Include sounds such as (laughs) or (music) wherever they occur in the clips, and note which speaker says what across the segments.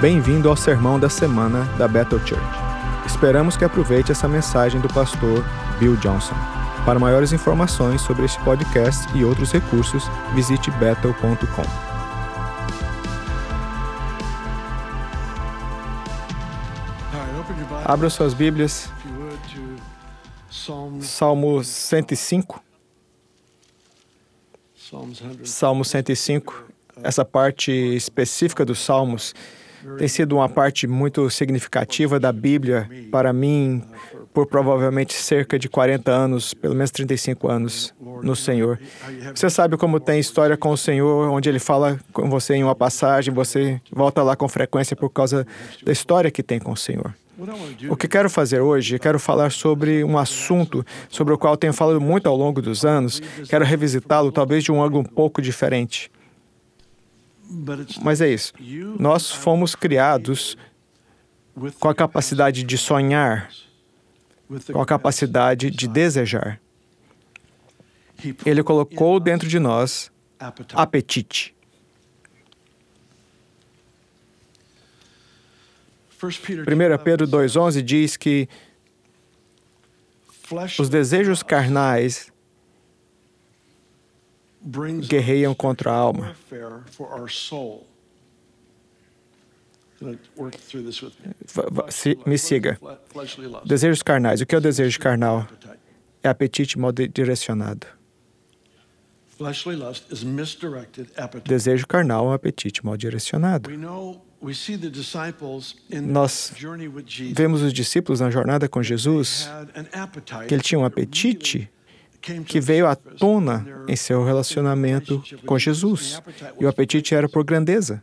Speaker 1: Bem-vindo ao sermão da semana da Bethel Church. Esperamos que aproveite essa mensagem do pastor Bill Johnson. Para maiores informações sobre este podcast e outros recursos, visite bethel.com. Abra suas Bíblias, Salmo 105. Salmo 105, essa parte específica dos Salmos tem sido uma parte muito significativa da Bíblia para mim por provavelmente cerca de 40 anos, pelo menos 35 anos no Senhor. Você sabe como tem história com o Senhor, onde ele fala com você em uma passagem, você volta lá com frequência por causa da história que tem com o Senhor. O que quero fazer hoje, quero falar sobre um assunto sobre o qual tenho falado muito ao longo dos anos, quero revisitá-lo talvez de um ângulo um pouco diferente. Mas é isso. Nós fomos criados com a capacidade de sonhar, com a capacidade de desejar. Ele colocou dentro de nós apetite. 1 Pedro 2,11 diz que os desejos carnais guerreiam contra a alma. Me siga. Desejos carnais. O que é o desejo carnal? É apetite mal direcionado. Desejo carnal é um apetite mal direcionado. Nós vemos os discípulos na jornada com Jesus que ele tinha um apetite que veio à tona em seu relacionamento com Jesus. E o apetite era por grandeza.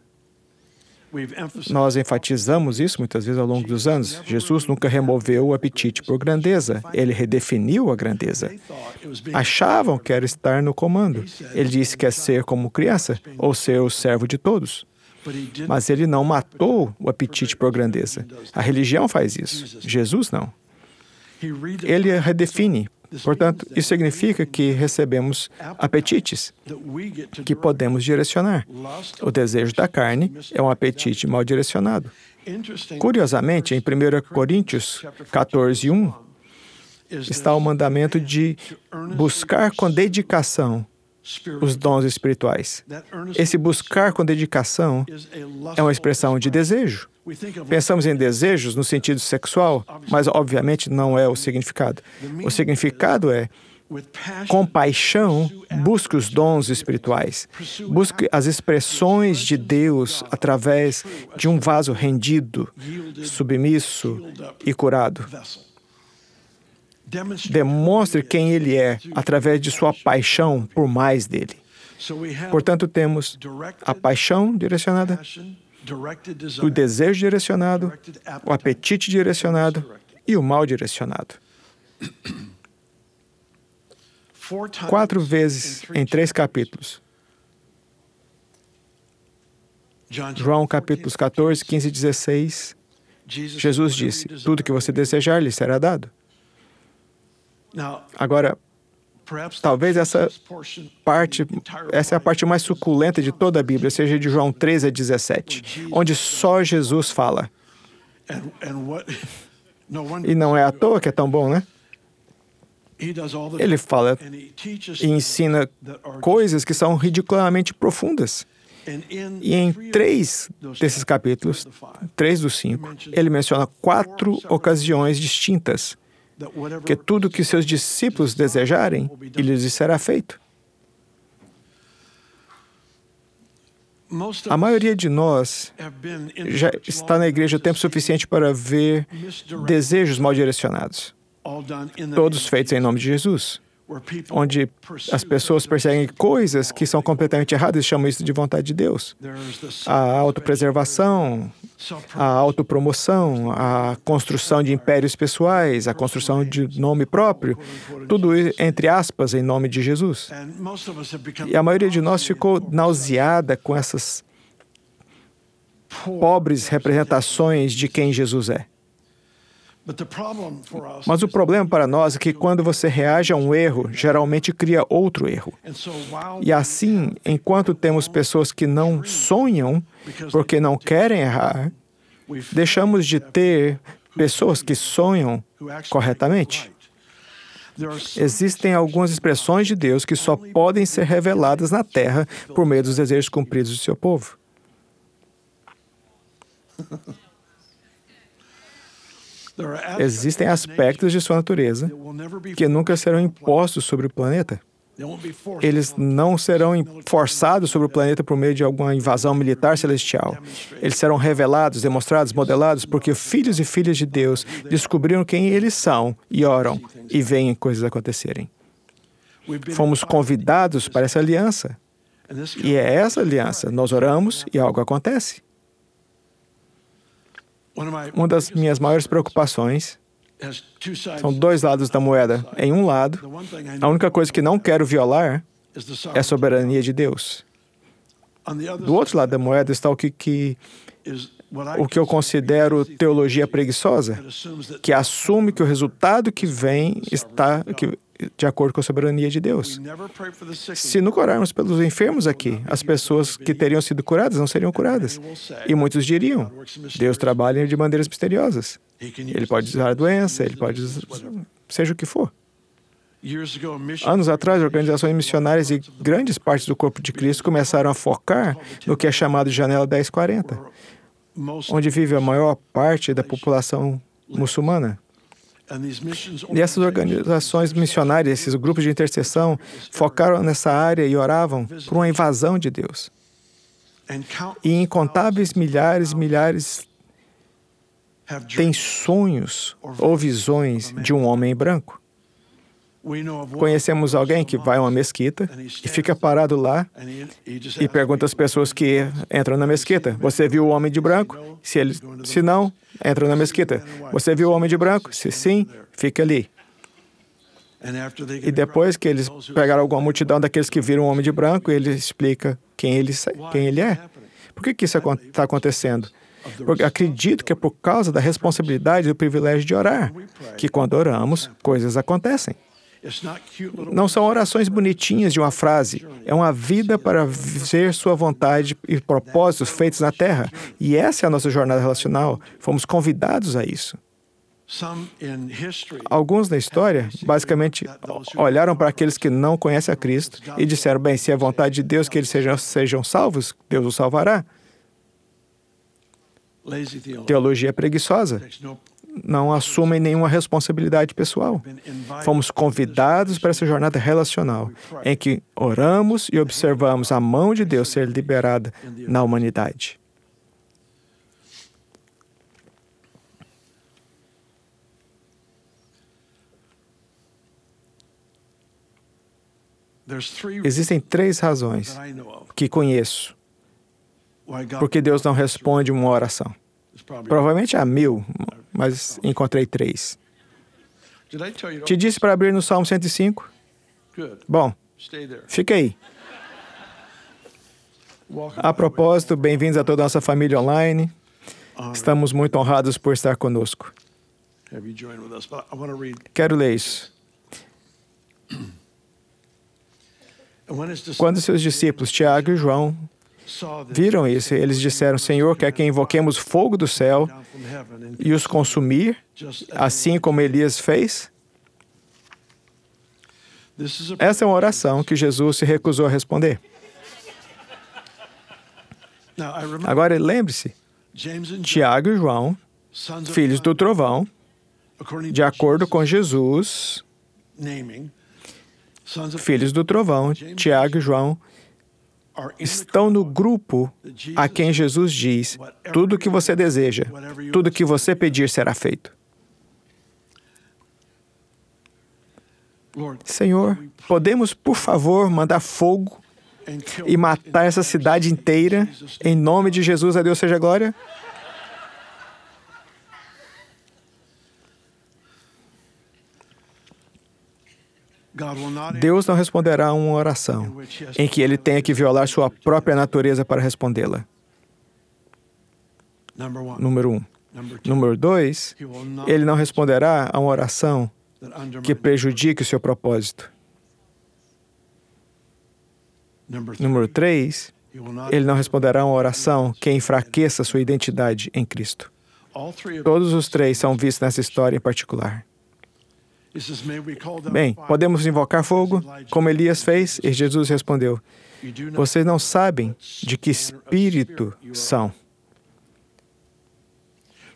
Speaker 1: Nós enfatizamos isso muitas vezes ao longo dos anos. Jesus nunca removeu o apetite por grandeza, ele redefiniu a grandeza. Achavam que era estar no comando. Ele disse que é ser como criança, ou ser o servo de todos. Mas ele não matou o apetite por grandeza. A religião faz isso, Jesus não. Ele redefine Portanto, isso significa que recebemos apetites que podemos direcionar. O desejo da carne é um apetite mal direcionado. Curiosamente, em 1 Coríntios 14, 1, está o mandamento de buscar com dedicação os dons espirituais. Esse buscar com dedicação é uma expressão de desejo. Pensamos em desejos no sentido sexual, mas obviamente não é o significado. O significado é com paixão, busque os dons espirituais. Busque as expressões de Deus através de um vaso rendido, submisso e curado. Demonstre quem Ele é através de sua paixão por mais dele. Portanto, temos a paixão direcionada, o desejo direcionado, o apetite direcionado e o mal direcionado. Quatro vezes em três capítulos. João capítulos 14, 15 e 16. Jesus disse: Tudo que você desejar lhe será dado. Agora, talvez essa parte, essa é a parte mais suculenta de toda a Bíblia, seja de João 13 a 17, onde só Jesus fala. (laughs) E não é à toa que é tão bom, né? Ele fala e ensina coisas que são ridiculamente profundas. E em três desses capítulos, três dos cinco, ele menciona quatro ocasiões distintas que tudo que seus discípulos desejarem, lhes será feito. A maioria de nós já está na igreja o tempo suficiente para ver desejos mal direcionados, todos feitos em nome de Jesus onde as pessoas perseguem coisas que são completamente erradas e chamam isso de vontade de Deus. A autopreservação, a autopromoção, a construção de impérios pessoais, a construção de nome próprio, tudo entre aspas em nome de Jesus. E a maioria de nós ficou nauseada com essas pobres representações de quem Jesus é. Mas o problema para nós é que quando você reage a um erro, geralmente cria outro erro. E assim, enquanto temos pessoas que não sonham porque não querem errar, deixamos de ter pessoas que sonham corretamente. Existem algumas expressões de Deus que só podem ser reveladas na terra por meio dos desejos cumpridos do seu povo. (laughs) Existem aspectos de sua natureza que nunca serão impostos sobre o planeta. Eles não serão forçados sobre o planeta por meio de alguma invasão militar celestial. Eles serão revelados, demonstrados, modelados, porque filhos e filhas de Deus descobriram quem eles são e oram e veem coisas acontecerem. Fomos convidados para essa aliança. E é essa aliança. Nós oramos e algo acontece. Uma das minhas maiores preocupações são dois lados da moeda. Em um lado, a única coisa que não quero violar é a soberania de Deus. Do outro lado da moeda está o que, que o que eu considero teologia preguiçosa, que assume que o resultado que vem está que, de acordo com a soberania de Deus. Se nunca orarmos pelos enfermos aqui, as pessoas que teriam sido curadas não seriam curadas. E muitos diriam: Deus trabalha de maneiras misteriosas. Ele pode usar a doença, ele pode seja o que for. Anos atrás, organizações missionárias e grandes partes do corpo de Cristo começaram a focar no que é chamado de Janela 1040, onde vive a maior parte da população muçulmana. E essas organizações missionárias, esses grupos de intercessão, focaram nessa área e oravam por uma invasão de Deus. E incontáveis milhares e milhares têm sonhos ou visões de um homem branco. Conhecemos alguém que vai a uma mesquita e fica parado lá e pergunta às pessoas que entram na mesquita: Você viu o homem de branco? Se, ele, se não, entra na mesquita. Você viu o homem de branco? Se sim, fica ali. E depois que eles pegaram alguma multidão daqueles que viram o homem de branco, ele explica quem ele, quem ele é. Por que, que isso está acontecendo? Porque acredito que é por causa da responsabilidade e do privilégio de orar, que quando oramos, coisas acontecem. Não são orações bonitinhas de uma frase, é uma vida para viver sua vontade e propósitos feitos na terra. E essa é a nossa jornada relacional. Fomos convidados a isso. Alguns na história, basicamente, olharam para aqueles que não conhecem a Cristo e disseram: bem, se é vontade de Deus que eles sejam, sejam salvos, Deus os salvará. Teologia preguiçosa não assumem nenhuma responsabilidade pessoal. Fomos convidados para essa jornada relacional, em que oramos e observamos a mão de Deus ser liberada na humanidade. Existem três razões que conheço porque Deus não responde uma oração. Provavelmente há mil, mas encontrei três. Te disse para abrir no Salmo 105? Bom, fica aí. A propósito, bem-vindos a toda a nossa família online. Estamos muito honrados por estar conosco. Quero ler isso. Quando seus discípulos, Tiago e João, viram isso. Eles disseram: Senhor, quer que invoquemos fogo do céu e os consumir, assim como Elias fez? Essa é uma oração que Jesus se recusou a responder. Agora, lembre-se: Tiago e João, filhos do trovão, de acordo com Jesus, filhos do trovão, Tiago e João, estão no grupo a quem Jesus diz: tudo o que você deseja, tudo o que você pedir será feito. Senhor, podemos, por favor, mandar fogo e matar essa cidade inteira? Em nome de Jesus, a Deus seja glória? Deus não responderá a uma oração em que ele tenha que violar sua própria natureza para respondê-la. Número um. Número dois, ele não responderá a uma oração que prejudique o seu propósito. Número três, ele não responderá a uma oração que enfraqueça sua identidade em Cristo. Todos os três são vistos nessa história em particular. Bem, podemos invocar fogo, como Elias fez? E Jesus respondeu: Vocês não sabem de que espírito são.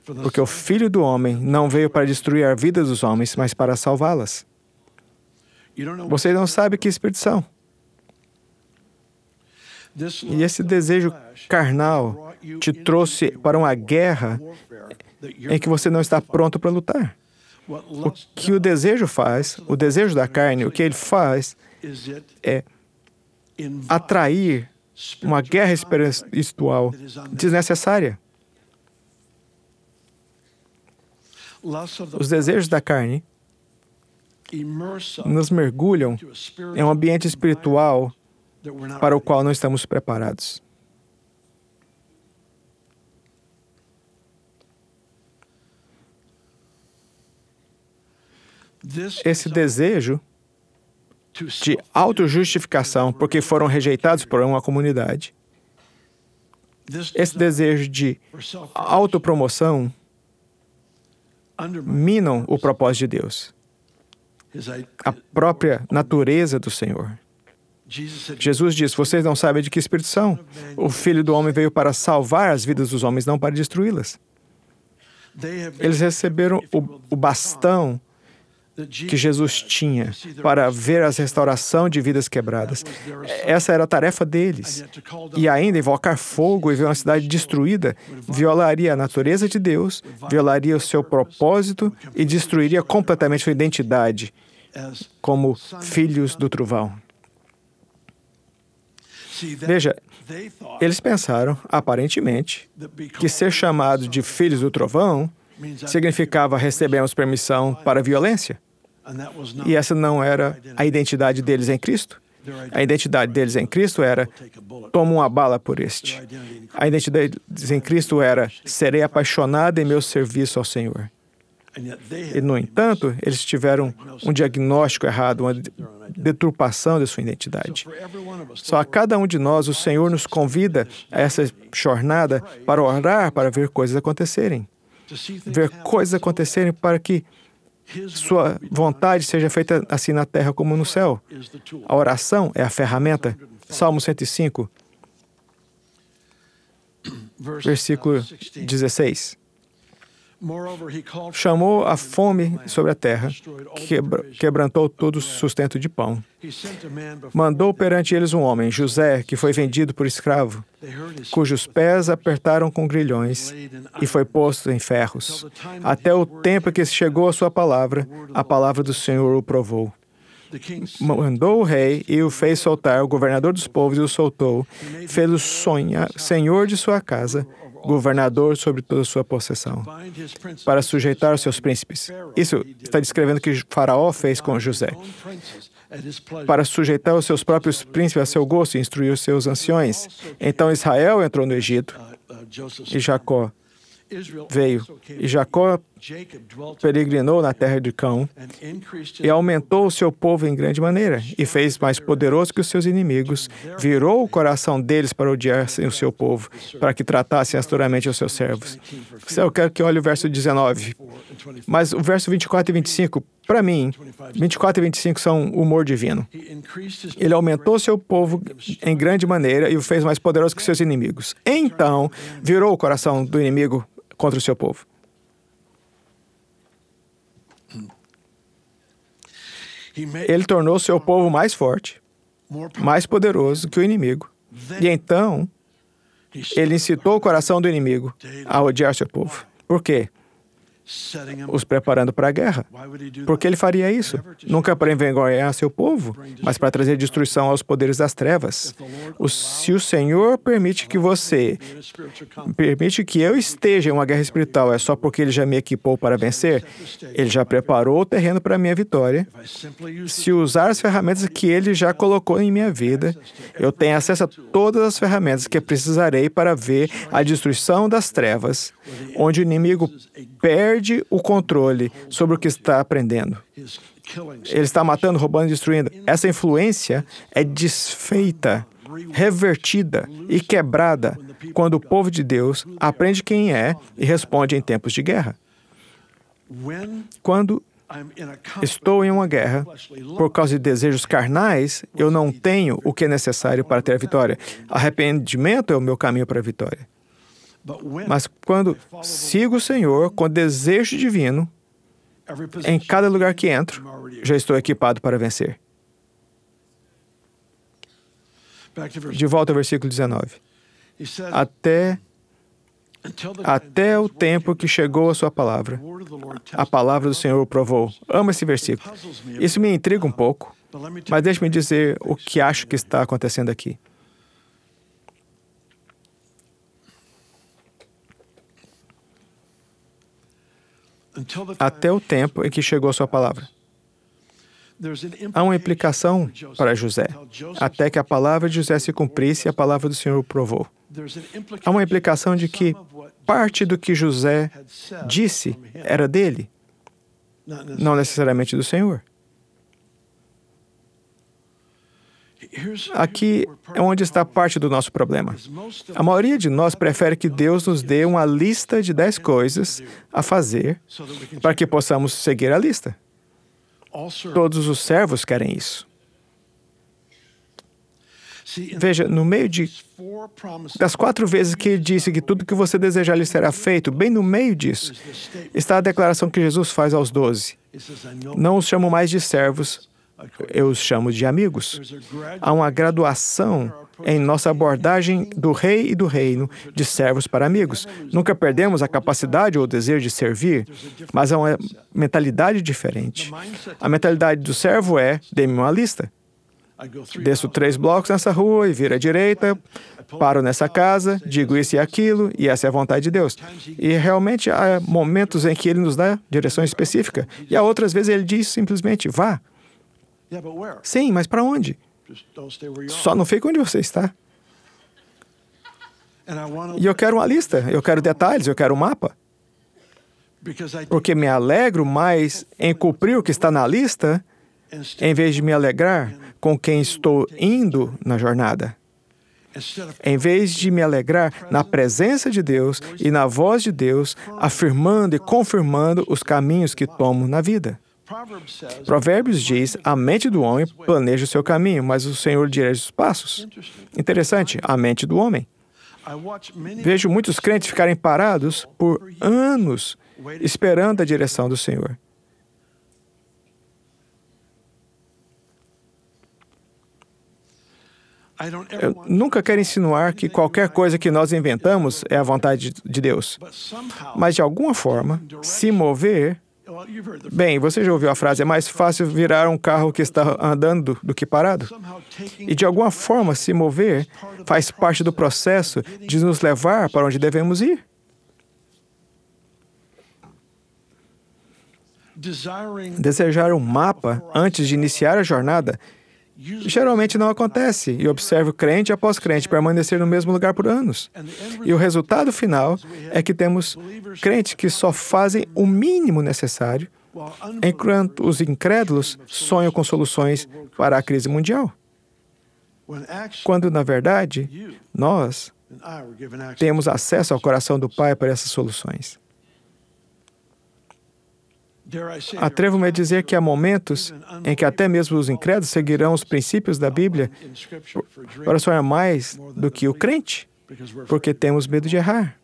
Speaker 1: Porque o Filho do Homem não veio para destruir a vida dos homens, mas para salvá-las. Vocês não sabem que espírito são. E esse desejo carnal te trouxe para uma guerra em que você não está pronto para lutar. O que o desejo faz, o desejo da carne, o que ele faz é atrair uma guerra espiritual desnecessária. Os desejos da carne nos mergulham em um ambiente espiritual para o qual não estamos preparados. Esse desejo de autojustificação, porque foram rejeitados por uma comunidade, esse desejo de autopromoção minam o propósito de Deus, a própria natureza do Senhor. Jesus disse: Vocês não sabem de que espírito são. O Filho do Homem veio para salvar as vidas dos homens, não para destruí-las. Eles receberam o, o bastão que Jesus tinha para ver a restauração de vidas quebradas. Essa era a tarefa deles. E ainda invocar fogo e ver uma cidade destruída violaria a natureza de Deus, violaria o seu propósito e destruiria completamente sua identidade como filhos do trovão. Veja, eles pensaram, aparentemente, que ser chamado de filhos do trovão significava recebemos permissão para violência. E essa não era a identidade deles em Cristo. A identidade deles em Cristo era: toma uma bala por este. A identidade deles em Cristo era: serei apaixonado em meu serviço ao Senhor. E, no entanto, eles tiveram um diagnóstico errado, uma deturpação de sua identidade. Só a cada um de nós, o Senhor nos convida a essa jornada para orar, para ver coisas acontecerem. Ver coisas acontecerem para que sua vontade seja feita assim na terra como no céu. A oração é a ferramenta. Salmo 105, versículo 16. Chamou a fome sobre a terra, quebra, quebrantou todo o sustento de pão. Mandou perante eles um homem, José, que foi vendido por escravo, cujos pés apertaram com grilhões e foi posto em ferros. Até o tempo que chegou a sua palavra, a palavra do Senhor o provou. Mandou o rei e o fez soltar, o governador dos povos e o soltou, fez-o senhor de sua casa, governador sobre toda a sua possessão, para sujeitar os seus príncipes. Isso está descrevendo o que Faraó fez com José. Para sujeitar os seus próprios príncipes a seu gosto e instruir os seus anciões. Então Israel entrou no Egito e Jacó veio. E Jacó peregrinou na terra de Cão e aumentou o seu povo em grande maneira e fez mais poderoso que os seus inimigos, virou o coração deles para odiar o seu povo, para que tratassem asturamente os seus servos. Eu quero que olhe o verso 19. Mas o verso 24 e 25, para mim, 24 e 25 são humor divino. Ele aumentou seu povo em grande maneira e o fez mais poderoso que seus inimigos. Então, virou o coração do inimigo contra o seu povo. Ele tornou seu povo mais forte, mais poderoso que o inimigo. E então, ele incitou o coração do inimigo a odiar seu povo. Por quê? Os preparando para a guerra. Por que ele faria isso? Nunca para envergonhar seu povo, mas para trazer destruição aos poderes das trevas. O, se o Senhor permite que você, permite que eu esteja em uma guerra espiritual, é só porque ele já me equipou para vencer? Ele já preparou o terreno para a minha vitória. Se usar as ferramentas que ele já colocou em minha vida, eu tenho acesso a todas as ferramentas que precisarei para ver a destruição das trevas, onde o inimigo perde o controle sobre o que está aprendendo. Ele está matando, roubando e destruindo. Essa influência é desfeita, revertida e quebrada quando o povo de Deus aprende quem é e responde em tempos de guerra. Quando estou em uma guerra por causa de desejos carnais, eu não tenho o que é necessário para ter a vitória. Arrependimento é o meu caminho para a vitória. Mas quando sigo o Senhor com desejo divino, em cada lugar que entro, já estou equipado para vencer. De volta ao versículo 19. Até até o tempo que chegou a sua palavra. A palavra do Senhor o provou. Amo esse versículo. Isso me intriga um pouco, mas deixe-me dizer o que acho que está acontecendo aqui. Até o tempo em que chegou a sua palavra. Há uma implicação para José, até que a palavra de José se cumprisse e a palavra do Senhor o provou. Há uma implicação de que parte do que José disse era dele, não necessariamente do Senhor. Aqui é onde está parte do nosso problema. A maioria de nós prefere que Deus nos dê uma lista de dez coisas a fazer para que possamos seguir a lista. Todos os servos querem isso. Veja, no meio de, das quatro vezes que ele disse que tudo que você desejar lhe será feito, bem no meio disso, está a declaração que Jesus faz aos doze. Não os chamo mais de servos, eu os chamo de amigos. Há uma graduação em nossa abordagem do rei e do reino, de servos para amigos. Nunca perdemos a capacidade ou o desejo de servir, mas há uma mentalidade diferente. A mentalidade do servo é: dê-me uma lista. Desço três blocos nessa rua e viro à direita, paro nessa casa, digo isso e aquilo, e essa é a vontade de Deus. E realmente há momentos em que ele nos dá direção específica, e há outras vezes ele diz simplesmente: vá. Sim, mas para onde? Só não fique onde você está. E eu quero uma lista, eu quero detalhes, eu quero um mapa. Porque me alegro mais em cumprir o que está na lista, em vez de me alegrar com quem estou indo na jornada. Em vez de me alegrar na presença de Deus e na voz de Deus, afirmando e confirmando os caminhos que tomo na vida. Provérbios diz: a mente do homem planeja o seu caminho, mas o Senhor dirige os passos. Interessante, a mente do homem. Vejo muitos crentes ficarem parados por anos esperando a direção do Senhor. Eu nunca quero insinuar que qualquer coisa que nós inventamos é a vontade de Deus. Mas, de alguma forma, se mover Bem, você já ouviu a frase: é mais fácil virar um carro que está andando do que parado? E de alguma forma, se mover faz parte do processo de nos levar para onde devemos ir. Desejar um mapa antes de iniciar a jornada geralmente não acontece e observo crente após crente permanecer no mesmo lugar por anos. E o resultado final é que temos crentes que só fazem o mínimo necessário, enquanto os incrédulos sonham com soluções para a crise mundial. Quando, na verdade, nós temos acesso ao coração do Pai para essas soluções. Atrevo-me a dizer que há momentos em que até mesmo os incrédulos seguirão os princípios da Bíblia para sonhar mais do que o crente, porque temos medo de errar.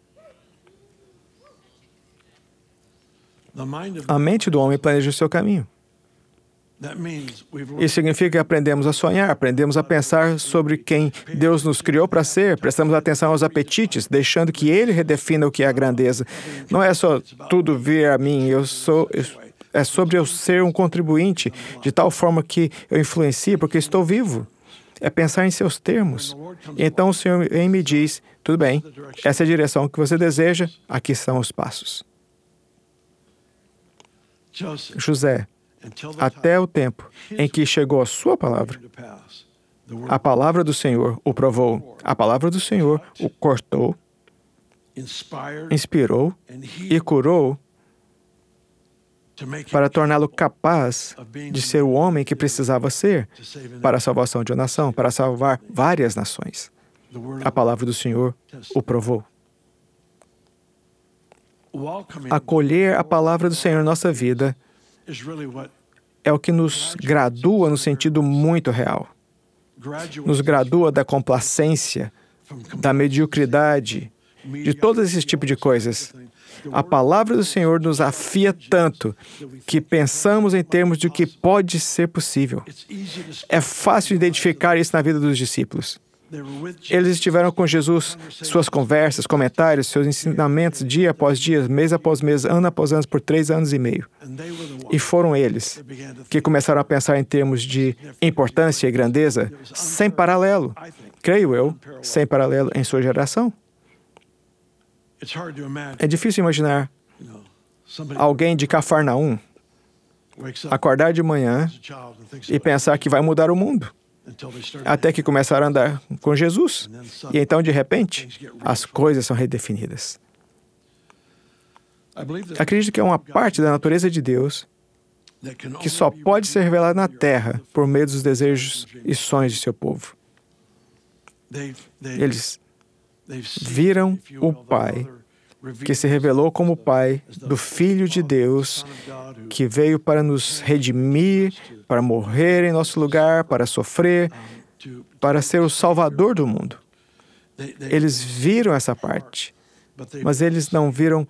Speaker 1: A mente do homem planeja o seu caminho. Isso significa que aprendemos a sonhar, aprendemos a pensar sobre quem Deus nos criou para ser, prestamos atenção aos apetites, deixando que Ele redefina o que é a grandeza. Não é só tudo vir a mim, eu sou. É sobre eu ser um contribuinte de tal forma que eu influencie, porque estou vivo. É pensar em seus termos. Então o Senhor me diz: tudo bem, essa é a direção que você deseja, aqui são os passos. José, até o tempo em que chegou a sua palavra. A palavra do Senhor o provou, a palavra do Senhor o cortou, inspirou e curou para torná-lo capaz de ser o homem que precisava ser para a salvação de uma nação, para salvar várias nações. A palavra do Senhor o provou. Acolher a palavra do Senhor em nossa vida é o que nos gradua no sentido muito real. Nos gradua da complacência, da mediocridade, de todos esses tipos de coisas. A palavra do Senhor nos afia tanto que pensamos em termos de o que pode ser possível. É fácil identificar isso na vida dos discípulos. Eles estiveram com Jesus, suas conversas, comentários, seus ensinamentos, dia após dia, mês após mês, ano após ano, por três anos e meio. E foram eles que começaram a pensar em termos de importância e grandeza sem paralelo, creio eu, sem paralelo em sua geração. É difícil imaginar alguém de Cafarnaum acordar de manhã e pensar que vai mudar o mundo. Até que começaram a andar com Jesus. E então, de repente, as coisas são redefinidas. Acredito que é uma parte da natureza de Deus que só pode ser revelada na terra por meio dos desejos e sonhos de seu povo. Eles viram o Pai que se revelou como Pai do Filho de Deus, que veio para nos redimir, para morrer em nosso lugar, para sofrer, para ser o Salvador do mundo. Eles viram essa parte, mas eles não viram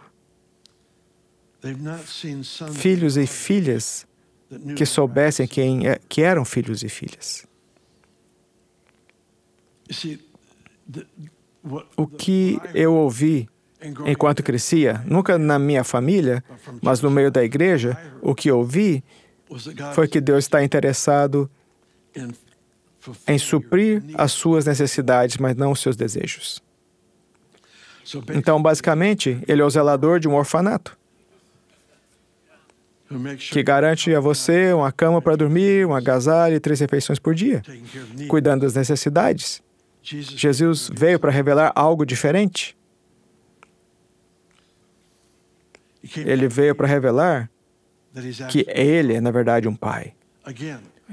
Speaker 1: filhos e filhas que soubessem quem é, que eram filhos e filhas. O que eu ouvi enquanto crescia, nunca na minha família, mas no meio da igreja, o que ouvi foi que Deus está interessado em suprir as suas necessidades, mas não os seus desejos. Então, basicamente, ele é o zelador de um orfanato que garante a você uma cama para dormir, um agasalho e três refeições por dia, cuidando das necessidades. Jesus veio para revelar algo diferente. Ele veio para revelar que ele é, na verdade, um pai.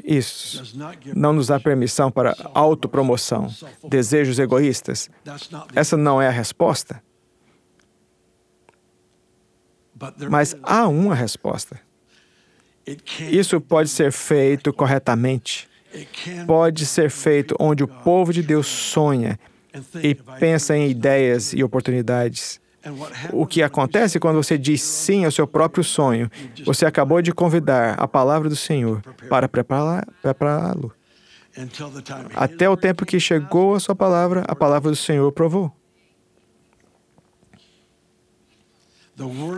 Speaker 1: Isso não nos dá permissão para autopromoção, desejos egoístas. Essa não é a resposta. Mas há uma resposta. Isso pode ser feito corretamente. Pode ser feito onde o povo de Deus sonha e pensa em ideias e oportunidades. O que acontece quando você diz sim ao seu próprio sonho? Você acabou de convidar a palavra do Senhor para prepará-lo. Até o tempo que chegou a sua palavra, a palavra do Senhor provou.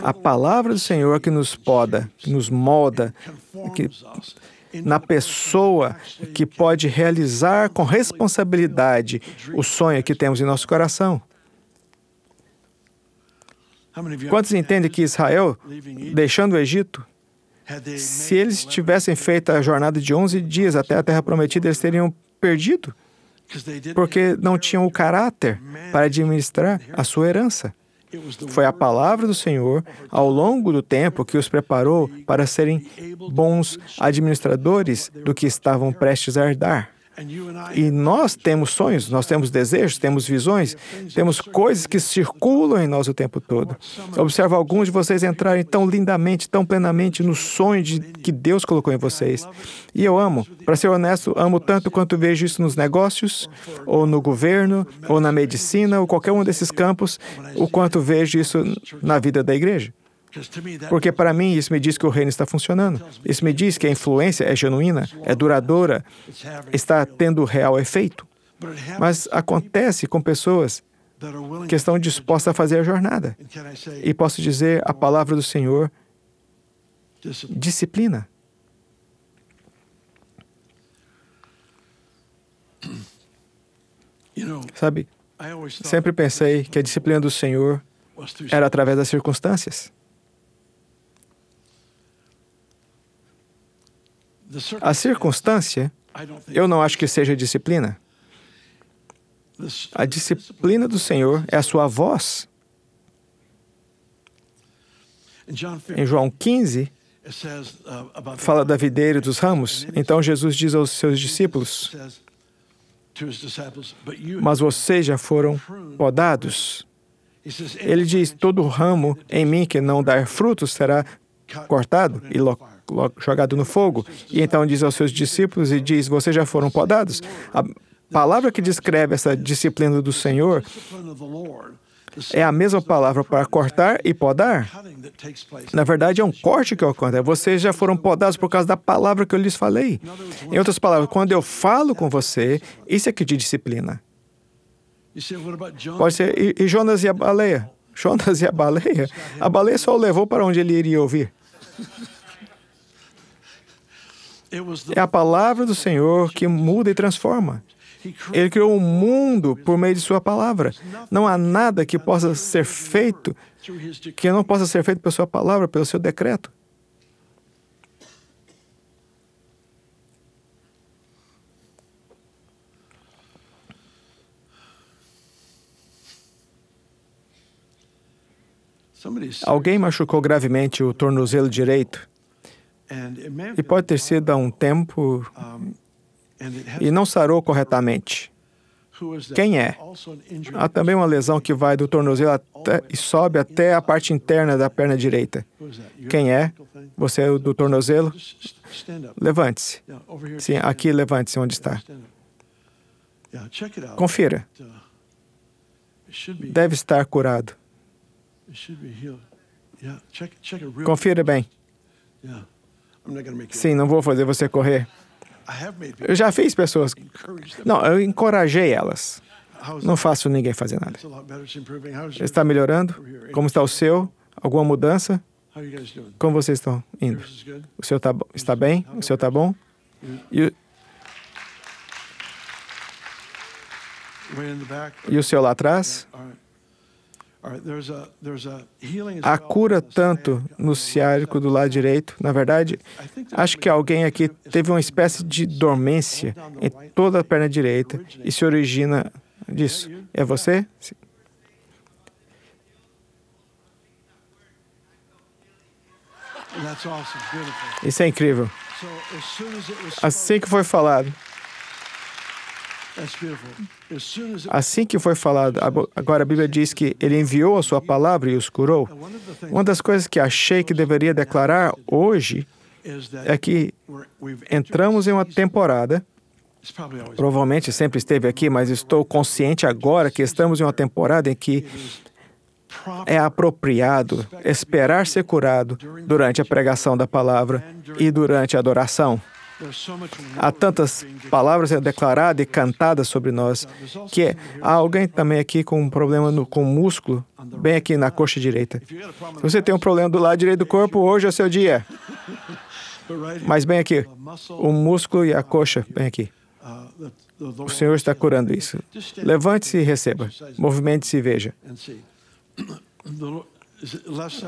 Speaker 1: A palavra do Senhor que nos poda, que nos molda, que, na pessoa que pode realizar com responsabilidade o sonho que temos em nosso coração. Quantos entendem que Israel, deixando o Egito, se eles tivessem feito a jornada de 11 dias até a terra prometida, eles teriam perdido, porque não tinham o caráter para administrar a sua herança. Foi a palavra do Senhor, ao longo do tempo, que os preparou para serem bons administradores do que estavam prestes a herdar. E nós temos sonhos, nós temos desejos, temos visões, temos coisas que circulam em nós o tempo todo. Observa alguns de vocês entrarem tão lindamente, tão plenamente no sonho de, que Deus colocou em vocês. E eu amo, para ser honesto, amo tanto quanto vejo isso nos negócios, ou no governo, ou na medicina, ou qualquer um desses campos, o quanto vejo isso na vida da igreja. Porque para mim isso me diz que o reino está funcionando. Isso me diz que a influência é genuína, é duradoura, está tendo real efeito. Mas acontece com pessoas que estão dispostas a fazer a jornada. E posso dizer a palavra do Senhor: disciplina. Sabe, sempre pensei que a disciplina do Senhor era através das circunstâncias. A circunstância, eu não acho que seja disciplina. A disciplina do Senhor é a sua voz. Em João 15, fala da videira e dos ramos. Então Jesus diz aos seus discípulos: mas vocês já foram podados. Ele diz: todo ramo em mim que não dar frutos será cortado e jogado no fogo. E então diz aos seus discípulos e diz: vocês já foram podados. A palavra que descreve essa disciplina do Senhor é a mesma palavra para cortar e podar. Na verdade, é um corte que ocorre. Vocês já foram podados por causa da palavra que eu lhes falei. Em outras palavras, quando eu falo com você, isso é que de disciplina. Pode ser, e, e Jonas e a baleia? Jonas e a baleia? A baleia só o levou para onde ele iria ouvir. É a palavra do Senhor que muda e transforma. Ele criou o um mundo por meio de Sua palavra. Não há nada que possa ser feito que não possa ser feito pela Sua palavra, pelo seu decreto. Alguém machucou gravemente o tornozelo direito. E pode ter sido há um tempo e não sarou corretamente. Quem é? Há também uma lesão que vai do tornozelo até, e sobe até a parte interna da perna direita. Quem é? Você é o do tornozelo? Levante-se. Sim, aqui levante-se onde está. Confira. Deve estar curado. Confira bem. Sim, não vou fazer você correr. Eu já fiz pessoas. Não, eu encorajei elas. Não faço ninguém fazer nada. Está melhorando? Como está o seu? Alguma mudança? Como vocês estão indo? O senhor tá, está bem? O senhor está bom? E, e o senhor lá atrás? Há cura tanto no ciático do lado direito. Na verdade, acho que alguém aqui teve uma espécie de dormência em toda a perna direita e se origina disso. É você? Isso é incrível. Assim que foi falado, Assim que foi falado, agora a Bíblia diz que ele enviou a sua palavra e os curou. Uma das coisas que achei que deveria declarar hoje é que entramos em uma temporada. Provavelmente sempre esteve aqui, mas estou consciente agora que estamos em uma temporada em que é apropriado esperar ser curado durante a pregação da palavra e durante a adoração. Há tantas palavras declaradas e cantadas sobre nós que há alguém também aqui com um problema no, com o músculo, bem aqui na coxa direita. Se você tem um problema do lado direito do corpo, hoje é seu dia. Mas bem aqui, o músculo e a coxa, bem aqui. O Senhor está curando isso. Levante-se e receba. Movimente-se e veja.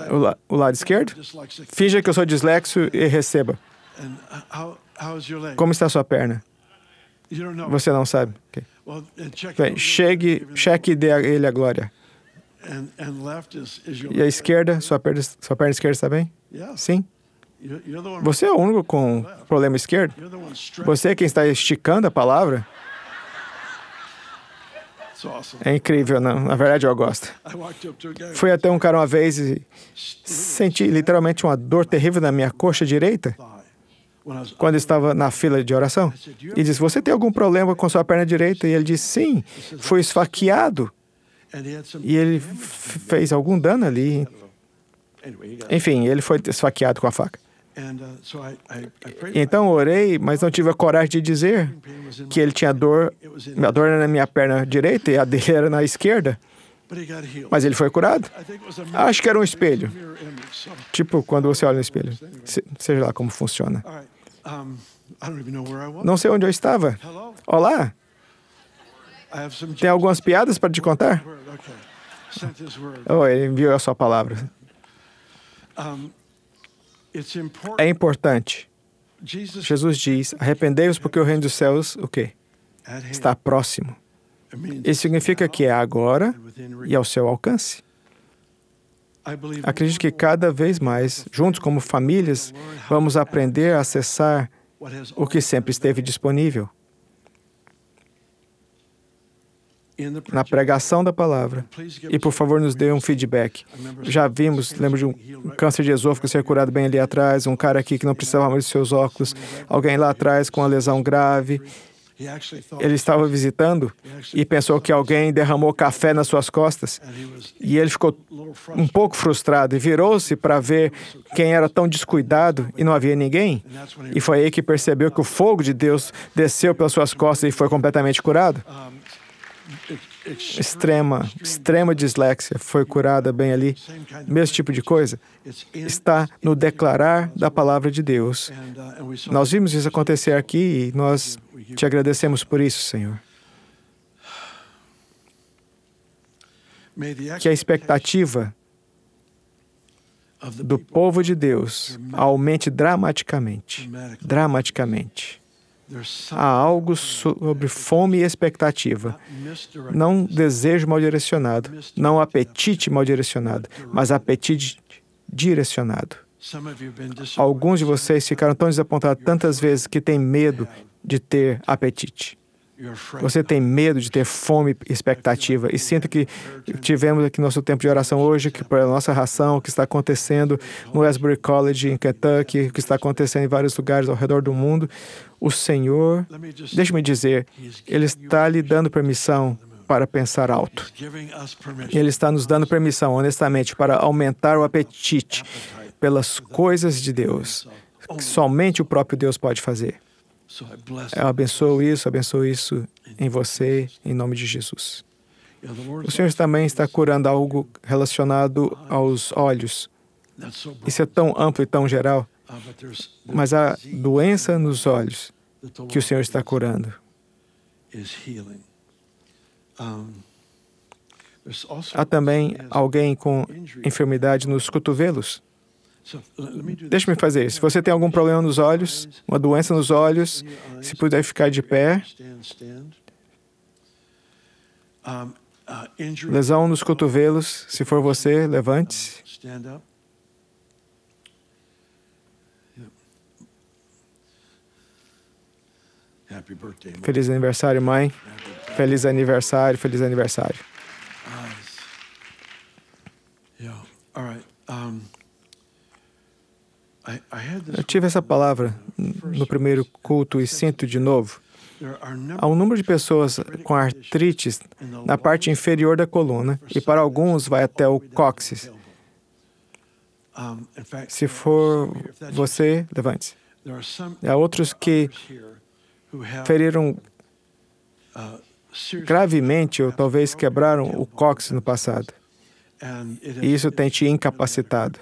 Speaker 1: O, la o lado esquerdo? Finja que eu sou dislexo e receba. Como está a sua perna? Você não sabe. Okay. Bem, chegue, cheque e dê a ele a glória. E a esquerda, sua perna, sua perna esquerda está bem? Sim. Você é o único com problema esquerdo? Você é quem está esticando a palavra? É incrível, não? Na verdade, eu gosto. Fui até um cara uma vez e senti literalmente uma dor terrível na minha coxa direita quando estava na fila de oração e disse: Você tem algum problema com sua perna direita? E ele disse: Sim, foi esfaqueado. E ele fez algum dano ali. Enfim, ele foi esfaqueado com a faca. Então orei, mas não tive a coragem de dizer que ele tinha dor. A dor era na minha perna direita e a dele era na esquerda. Mas ele foi curado? Acho que era um espelho. Tipo quando você olha no espelho. seja lá como funciona. Não sei onde eu estava. Olá. Tem algumas piadas para te contar? Oh, ele enviou a sua palavra. É importante. Jesus diz: arrependei-vos porque o reino dos céus, o quê? Está próximo. Isso significa que é agora e ao seu alcance. Acredito que cada vez mais, juntos como famílias, vamos aprender a acessar o que sempre esteve disponível. na pregação da palavra. E, por favor, nos dê um feedback. Já vimos, lembro de um câncer de esôfago ser curado bem ali atrás, um cara aqui que não precisava mais de seus óculos, alguém lá atrás com uma lesão grave. Ele estava visitando e pensou que alguém derramou café nas suas costas. E ele ficou um pouco frustrado e virou-se para ver quem era tão descuidado e não havia ninguém. E foi aí que percebeu que o fogo de Deus desceu pelas suas costas e foi completamente curado extrema, extrema dislexia foi curada bem ali, mesmo tipo de coisa, está no declarar da palavra de Deus. Nós vimos isso acontecer aqui e nós te agradecemos por isso, Senhor. Que a expectativa do povo de Deus aumente dramaticamente, dramaticamente Há algo sobre fome e expectativa. Não desejo mal direcionado, não apetite mal direcionado, mas apetite direcionado. Alguns de vocês ficaram tão desapontados tantas vezes que têm medo de ter apetite. Você tem medo de ter fome e expectativa. E sinto que tivemos aqui nosso tempo de oração hoje, que para a nossa ração, o que está acontecendo no Asbury College, em Kentucky, o que está acontecendo em vários lugares ao redor do mundo, o Senhor, deixe-me dizer, Ele está lhe dando permissão para pensar alto. Ele está nos dando permissão, honestamente, para aumentar o apetite pelas coisas de Deus, que somente o próprio Deus pode fazer. Eu abençoo isso, abençoo isso em você, em nome de Jesus. O Senhor também está curando algo relacionado aos olhos. Isso é tão amplo e tão geral, mas há doença nos olhos que o Senhor está curando. Há também alguém com enfermidade nos cotovelos. Deixe-me fazer isso. Se você tem algum problema nos olhos, uma doença nos olhos, se puder ficar de pé. Lesão nos cotovelos, se for você, levante-se. Feliz aniversário, mãe. Feliz aniversário, feliz aniversário. Yeah. All right. Um... Eu tive essa palavra no primeiro culto e sinto de novo. Há um número de pessoas com artrites na parte inferior da coluna e para alguns vai até o cóccix. Se for você, levante-se. Há outros que feriram gravemente ou talvez quebraram o cóccix no passado. E isso tem te incapacitado.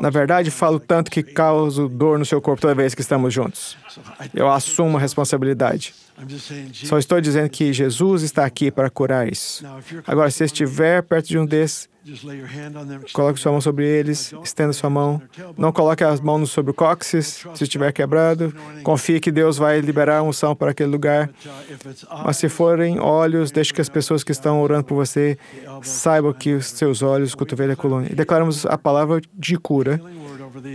Speaker 1: Na verdade, falo tanto que causo dor no seu corpo toda vez que estamos juntos. Eu assumo a responsabilidade. Só estou dizendo que Jesus está aqui para curar isso. Agora, se estiver perto de um desses, Coloque sua mão sobre eles, estenda sua mão. Não coloque as mãos sobre o cóccix, se estiver quebrado. Confie que Deus vai liberar unção para aquele lugar. Mas se forem olhos, deixe que as pessoas que estão orando por você saibam que os seus olhos, cotovelo e coluna. E declaramos a palavra de cura.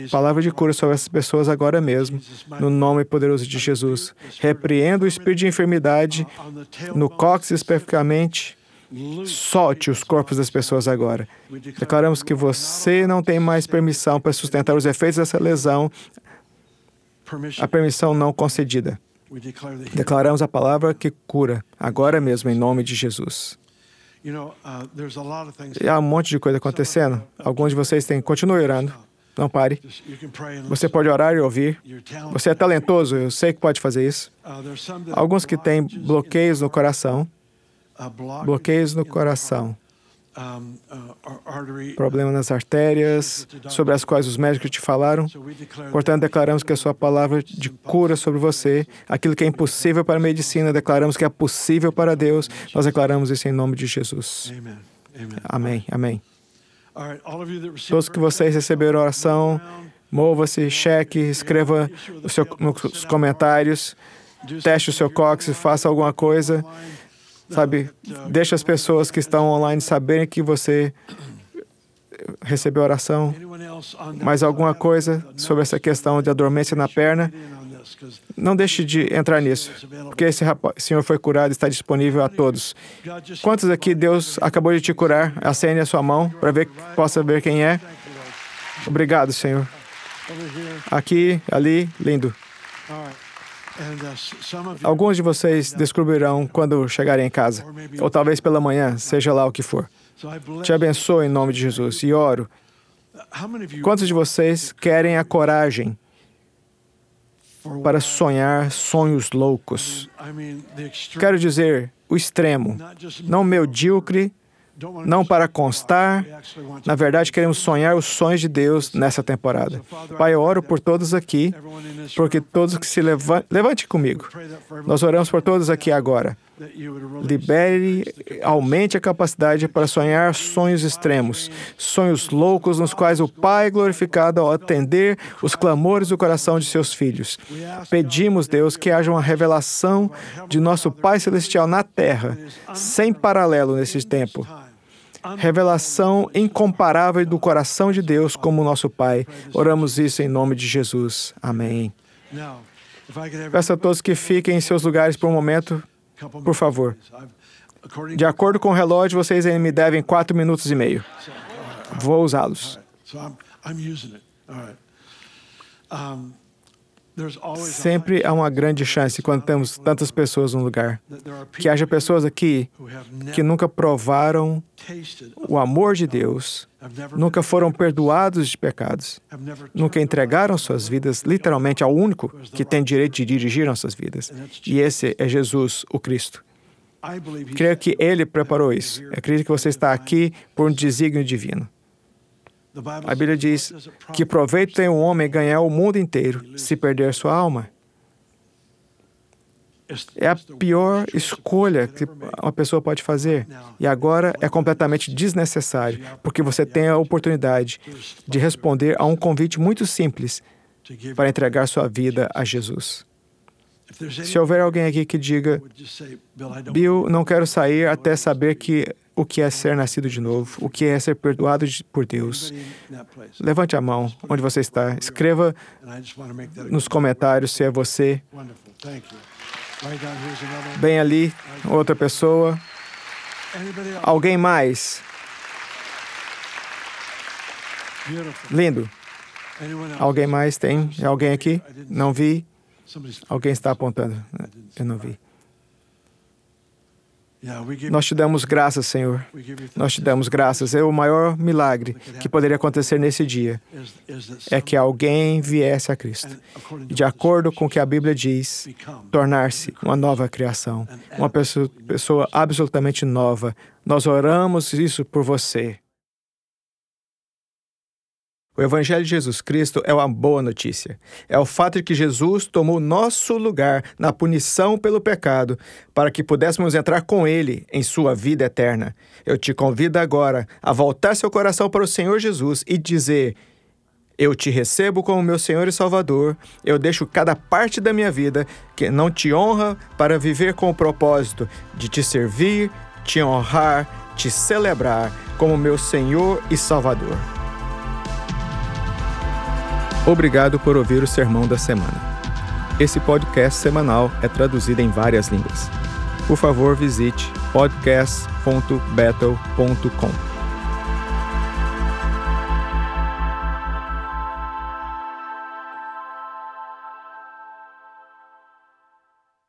Speaker 1: Palavra de cura sobre essas pessoas agora mesmo, no nome poderoso de Jesus. Repreendo o espírito de enfermidade no cóccix especificamente Solte os corpos das pessoas agora. Declaramos que você não tem mais permissão para sustentar os efeitos dessa lesão, a permissão não concedida. Declaramos a palavra que cura, agora mesmo, em nome de Jesus. E há um monte de coisa acontecendo. Alguns de vocês têm. Continue orando. Não pare. Você pode orar e ouvir. Você é talentoso, eu sei que pode fazer isso. Alguns que têm bloqueios no coração bloqueios no coração, problema nas artérias, sobre as quais os médicos te falaram. Portanto, declaramos que a sua palavra de cura sobre você, aquilo que é impossível para a medicina, declaramos que é possível para Deus. Nós declaramos isso em nome de Jesus. Amém. Amém. Todos que vocês receberam oração, mova-se, cheque, escreva seu, nos comentários, teste o seu cóccix, faça alguma coisa. Sabe, deixa as pessoas que estão online saberem que você recebeu oração. Mais alguma coisa sobre essa questão de adormência na perna? Não deixe de entrar nisso, porque esse rapaz, senhor foi curado, está disponível a todos. Quantos aqui Deus acabou de te curar? Acende a sua mão para ver possa ver quem é. Obrigado, Senhor. Aqui, ali, lindo. Alguns de vocês descobrirão quando chegarem em casa, ou talvez pela manhã, seja lá o que for. Te abençoo em nome de Jesus e oro. Quantos de vocês querem a coragem para sonhar sonhos loucos? Quero dizer, o extremo, não medíocre, não para constar. Na verdade, queremos sonhar os sonhos de Deus nessa temporada. Pai, eu oro por todos aqui, porque todos que se levantem, levante comigo. Nós oramos por todos aqui agora. Libere, aumente a capacidade para sonhar sonhos extremos, sonhos loucos nos quais o Pai é glorificado ao atender os clamores do coração de seus filhos. Pedimos, Deus, que haja uma revelação de nosso Pai Celestial na terra, sem paralelo nesse tempo revelação incomparável do coração de Deus como nosso Pai. Oramos isso em nome de Jesus. Amém. Peço a todos que fiquem em seus lugares por um momento, por favor. De acordo com o relógio, vocês me devem quatro minutos e meio. Vou usá-los. Sempre há uma grande chance quando temos tantas pessoas no lugar que haja pessoas aqui que nunca provaram o amor de Deus, nunca foram perdoados de pecados, nunca entregaram suas vidas literalmente ao único que tem direito de dirigir nossas vidas. E esse é Jesus, o Cristo. Creio que Ele preparou isso. Eu acredito que você está aqui por um desígnio divino. A Bíblia diz que proveito tem um homem ganhar o mundo inteiro se perder sua alma. É a pior escolha que uma pessoa pode fazer. E agora é completamente desnecessário, porque você tem a oportunidade de responder a um convite muito simples para entregar sua vida a Jesus. Se houver alguém aqui que diga, Bill, não quero sair até saber que o que é ser nascido de novo, o que é ser perdoado por Deus. Levante a mão onde você está. Escreva nos comentários se é você. Bem ali, outra pessoa. Alguém mais? Lindo. Alguém mais tem? Alguém aqui? Não vi. Alguém está apontando. Eu não vi. Nós te damos graças, Senhor. Nós te damos graças. É o maior milagre que poderia acontecer nesse dia. É que alguém viesse a Cristo. E, de acordo com o que a Bíblia diz, tornar-se uma nova criação, uma pessoa, pessoa absolutamente nova. Nós oramos isso por você. O Evangelho de Jesus Cristo é uma boa notícia. É o fato de que Jesus tomou nosso lugar na punição pelo pecado, para que pudéssemos entrar com Ele em sua vida eterna. Eu te convido agora a voltar seu coração para o Senhor Jesus e dizer: Eu te recebo como meu Senhor e Salvador, eu deixo cada parte da minha vida que não te honra para viver com o propósito de te servir, te honrar, te celebrar como meu Senhor e Salvador. Obrigado por ouvir o Sermão da Semana. Esse podcast semanal é traduzido em várias línguas. Por favor, visite podcast.battle.com.